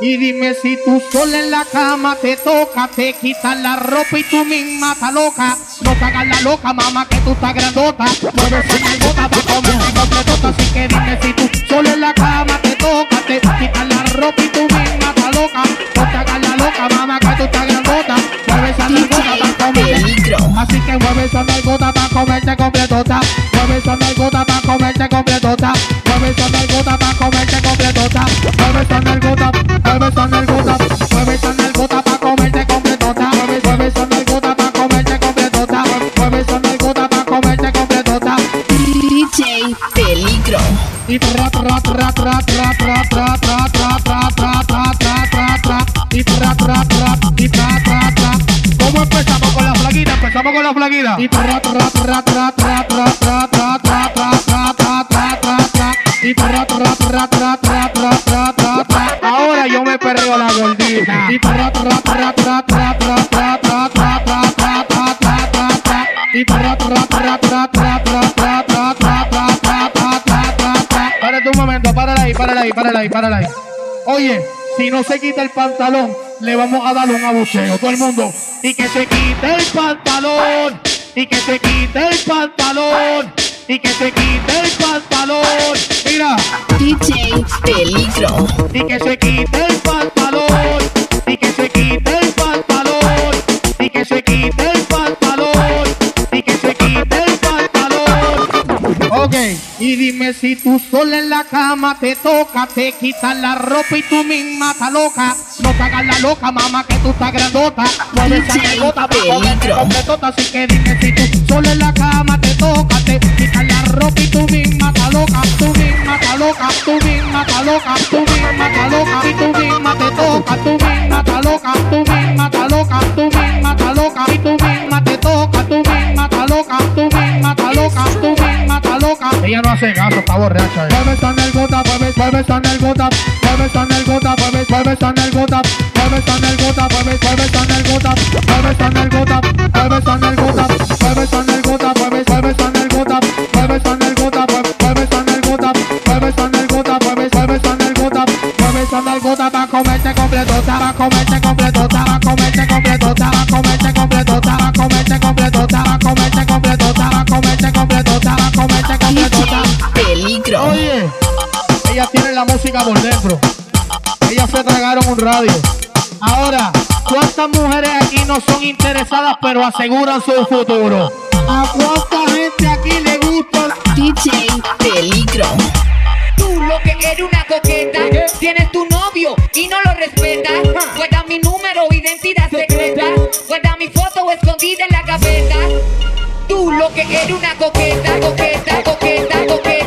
Y dime si tú sola en la cama te toca, te quitas la ropa y tú misma estás loca. No te hagas la loca, mamá, que tú estás grandota. Mueves una gota para comer completota. Así que dime si tú sola en la cama te toca, te quitas la ropa y tú misma estás loca. No te hagas la loca, mamá, que tú estás grandota. Mueves esa gota para comer. Así que mueve esa gota para comerte completota. Mueve esa gota para comerte completota. Mueve esa gota para comerte completota. Mueve esa mueve esa gota, mueve esa gota para comerte completota. Mueve, mueve esa gota para comerte completota. Mueve esa gota para comerte completota. DJ Peligro. Y tra tra tra tra tra tra tra tra tra tra tra tra tra tra tra y tra tra tra y tra tra tra ¿Cómo empezamos con la flaquita? Empezamos con la flaquita y tra tra tra tra tra tra tra tra tra tra tra tra tra tra y tra tra tra tra tra párala ahí, párala ahí. Oye, si no se quita el pantalón, le vamos a dar un abucheo. Todo el mundo. Y que se quite el pantalón. Y que se quite el pantalón. Y que se quite el pantalón. Mira. DJ Peligro. Y que se quite el pantalón. Y que se quite el pantalón. Y que se quite el pantalón. Y dime si tú sola en la cama te toca, te quitas la ropa y tú misma estás loca. No te hagas la loca, mamá, que tú estás grandota. Mueve esa DJ gota para. Así que dime si tú sola en la cama te toca, te quitas la ropa y tú misma estás loca. Tú misma estás loca, tú misma estás loca, tú misma estás loca. Y tú misma te toca, tú misma estás loca, tú misma estás loca, tú misma estás loca. Y tú misma te toca, tú misma estás loca, tú misma estás loca, tú misma loca. Ella no hace caso, está borracha. Mueve esa nalgota, mueve, mueve esa nalgota, mueve esa nalgota, mueve, mueve esa nalgota, mueve esa nalgota, mueve, mueve esa nalgota, mueve esa nalgota, mueve esa nalgota, mujeres aquí no son interesadas pero aseguran su futuro? ¿A cuánta gente aquí le gusta? la- DJ Peligro. Tú lo que eres una coqueta, tienes tu novio y no lo respetas. Guarda mi número, identidad secreta. Guarda mi foto escondida en la gaveta. Tú lo que eres una coqueta, coqueta, coqueta, coqueta,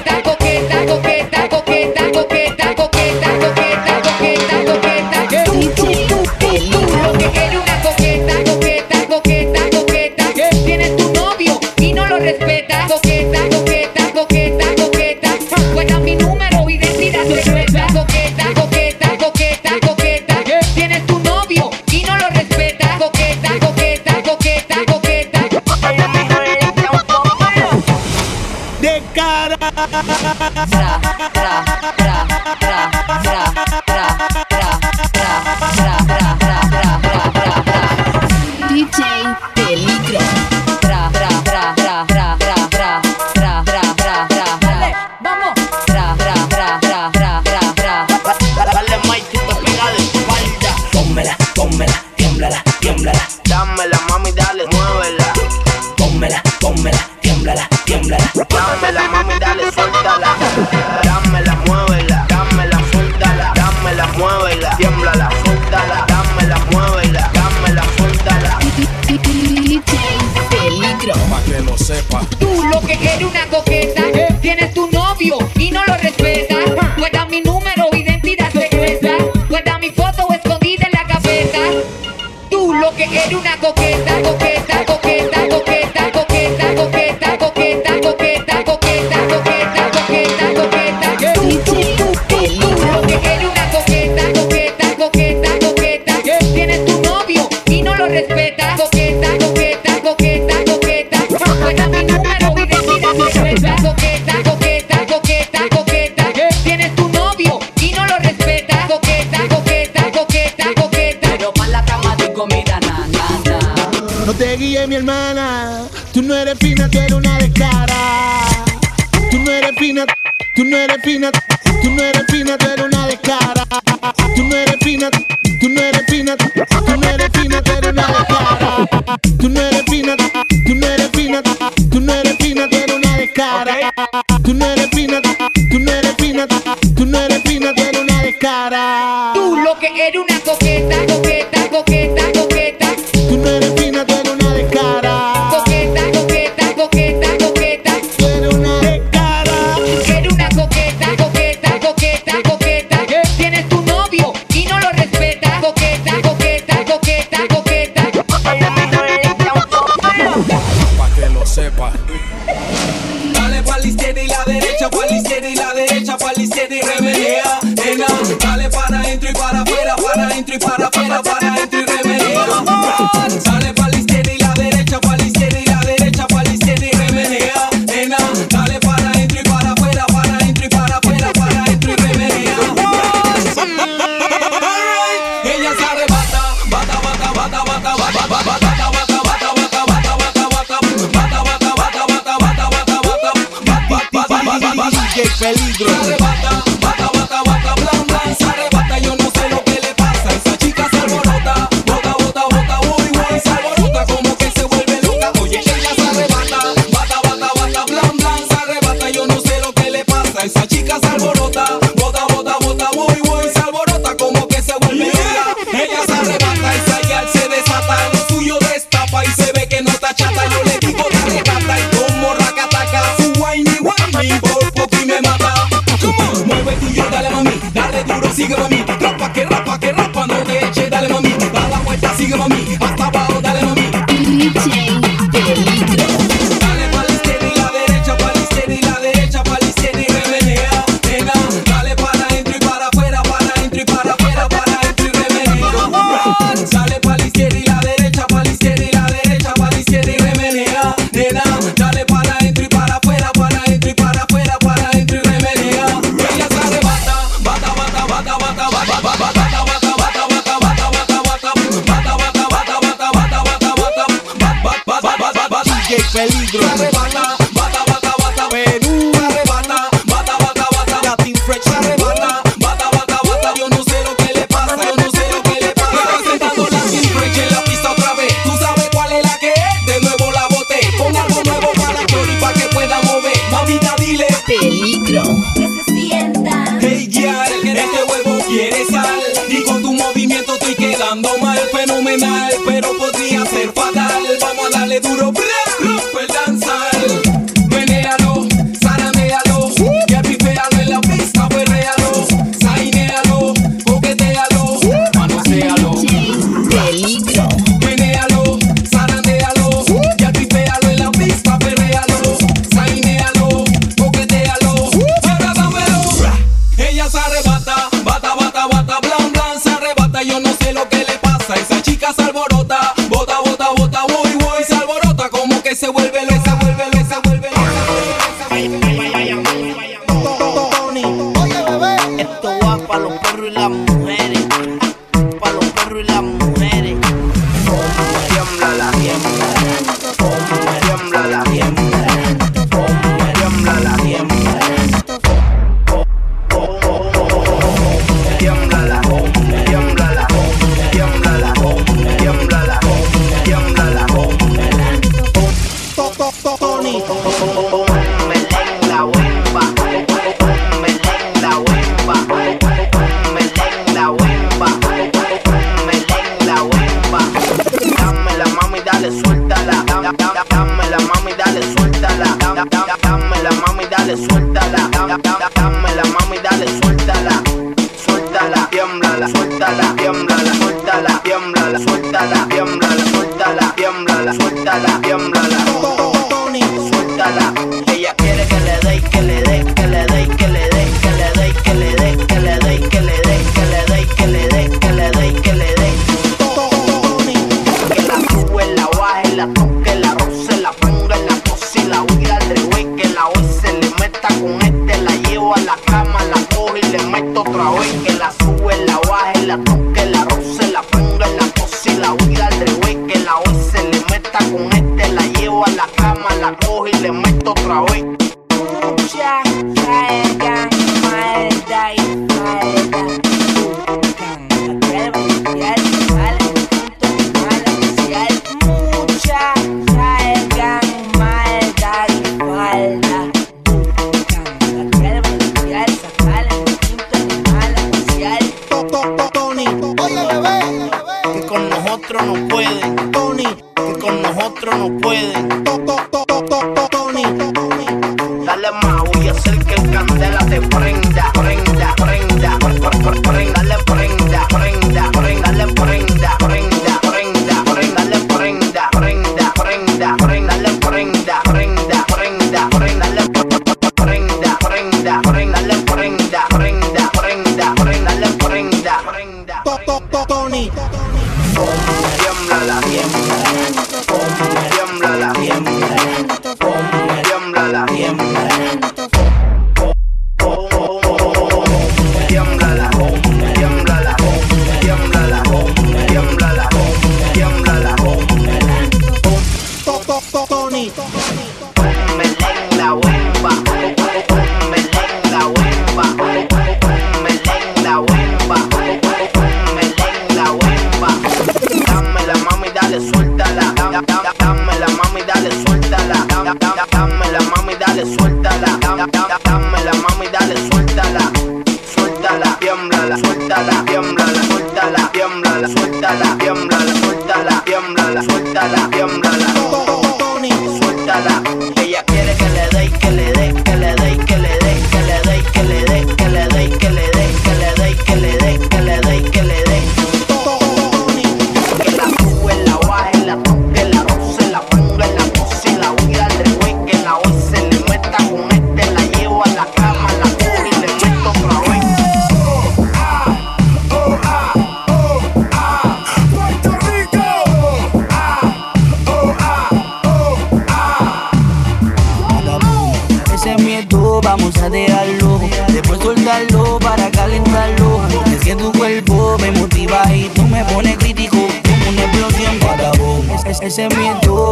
para Dámela, mami, dale, suéltala.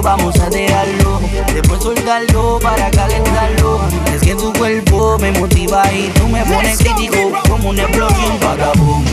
vamos a dejarlo. Después soltarlo para calentarlo. Es que tu cuerpo me motiva y tú me pones crítico como un explosión vagabunda.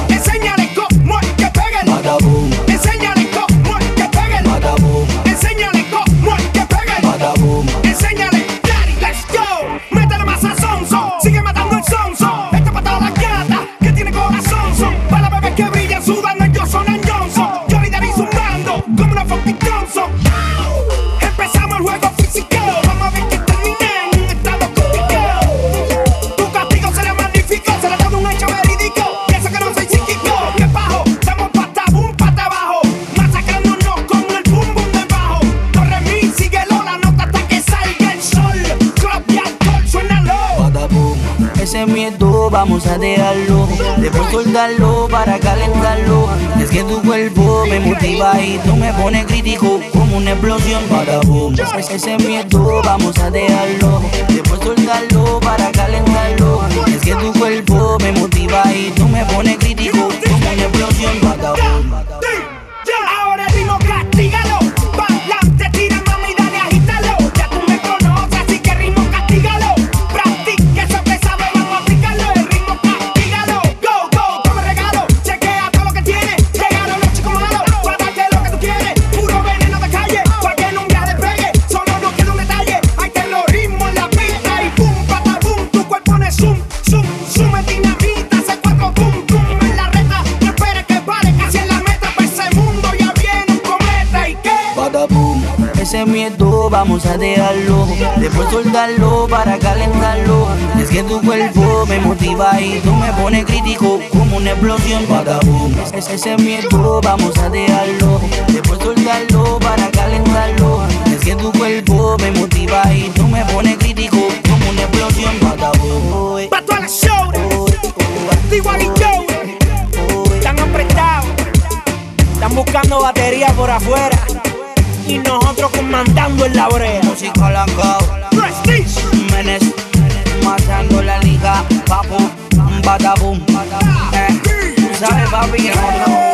vamos a dejarlo. Después soltarlo para calentarlo. Es que tu cuerpo me motiva y tú me pones crítico como una explosión para vos. Pues ese miedo vamos a dejarlo. Después soltarlo para calentarlo. Es que tu cuerpo me motiva y tú me pones crítico como una explosión para vos. vamos a dejarlo. Después soltarlo para calentarlo. Es que tu cuerpo me motiva y tú me pones crítico como una explosión para boom. Ese miedo, vamos a dejarlo. Después soltarlo para calentarlo. Es que tu cuerpo me motiva y tú me pones crítico como una explosión para boom. Para todas las Están apretados. Están buscando batería por afuera y nosotros comandando en la brea. Música blanca, prestige, menes, matando la liga, papu, badabum, eh, ¿sabes papi?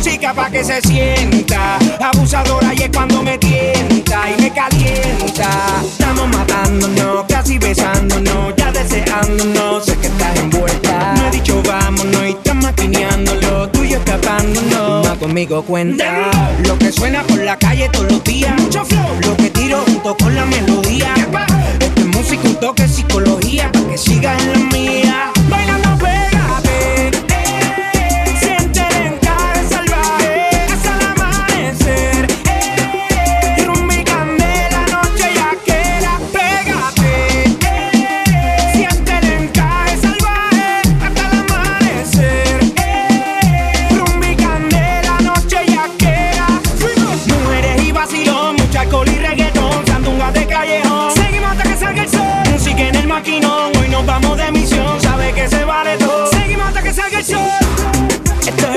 chica pa' que se sienta. Abusadora y es cuando me tienta y me calienta. Estamos matándonos, casi besándonos, ya deseándonos. Sé que estás envuelta. No he dicho vámonos y estás maquineándolo. Tuyo escapándonos. Va conmigo cuenta. Lo que suena por la calle todos los días. Mucho flow. Lo que tiro junto con la melodía. Esto es música, un toque, psicología. Pa' que sigas en la mía.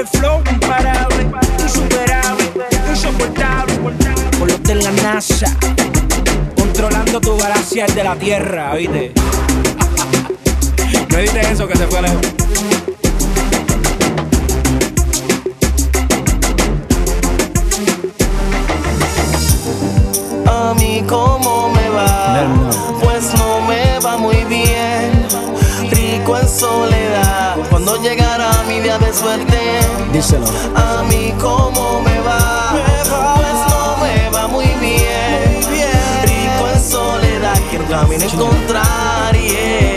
el flow imparable, insuperable, insoportable. Por los de la NASA, controlando tu galaxia, de la Tierra, ¿viste? No dices eso que se fue lejos. cuando llegara mi día de suerte. Díselo. A mí cómo me va. Me va. Pues no me va muy bien. Muy bien. Rico en soledad, quiero también encontrar. Yeah.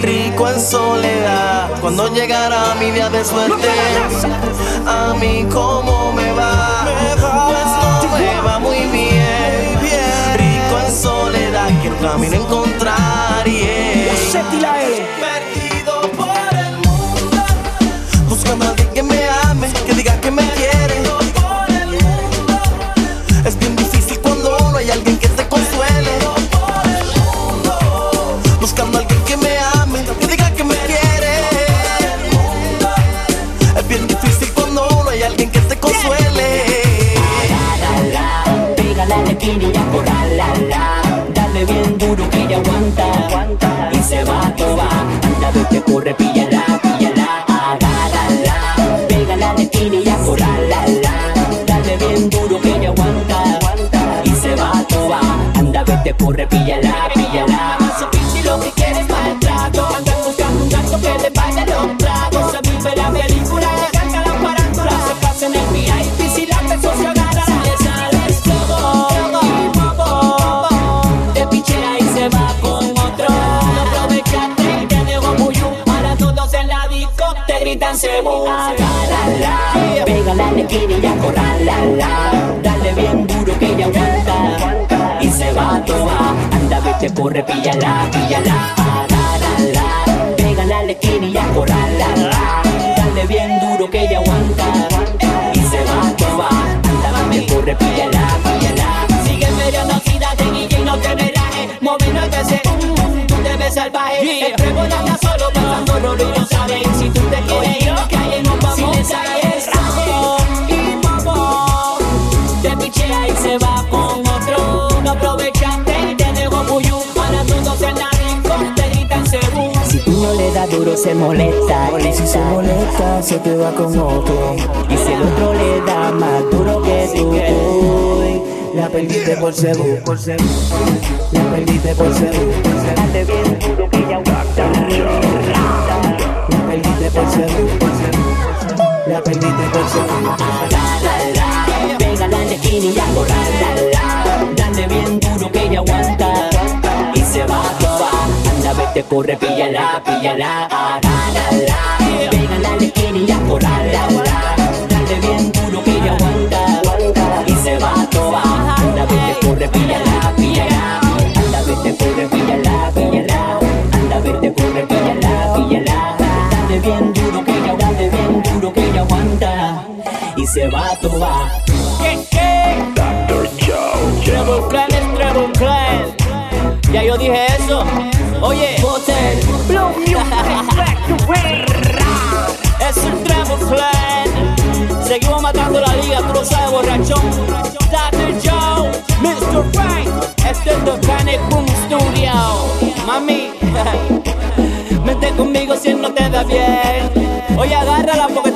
Rico en soledad, cuando llegará mi día de suerte. A mí, ¿cómo me va? Pues no me va muy bien. Rico en soledad, que el camino encontrar. yeah. Se va a tobar. Anda, vete, corre, píllala, píllala. Más si lo que quieres es maltrato. Anda buscando un gato que le vaya los tragos. Se vive la película, canta la parándula. Se pasa en el VIP, si la persona se agarra. Le sales todo, bobo. Te pichea y se va con otro. No aprovechaste y te dejó muy Ahora todos en la disco te gritan cebú. Agárrala, pégala a la esquina y ya Vete, corre, píllala, píllala. Agárrala, pégala a la esquina y ya corrala. Dale bien duro que ella aguanta. Y se va a toa. Anda, vete, corre, píllala, píllala. Sigue medio no de DJ, no te relajes. Moviendo el PC, tú te ves salvaje. El prego no se molesta. Y si se molesta, se te va con otro. Y si el otro le da más duro que tú, uy, la perdiste por seguro. La perdiste por seguro. Dale bien duro que ya aguanta. La perdiste por seguro. La perdiste por seguro. Pégala en la esquina y ya corrala. Dale bien duro que ella aguanta. Y se va a Anda, vete, corre, píllala, píllala. Pégala en la esquina y. Dale bien duro que ella aguanta. Y se va a tobar. Anda, vete, corre, píllala, píllala. Anda, vete, corre, píllala, píllala. Anda, vete, corre, píllala, píllala. Dale bien duro que ella, dale bien duro que ella aguanta. Y se va a tobar. ¿Qué, qué? Treble Clan es Treble Clan. Ya yo dije eso. Oye, Hotel. es un Treble Clan. Seguimos matando la liga, tú lo sabes, borrachón. Dr. Joe, Mr. Right. Este es The Panic Boom Studio. Mami, vente conmigo si no te da bien. Oye, te la pillo.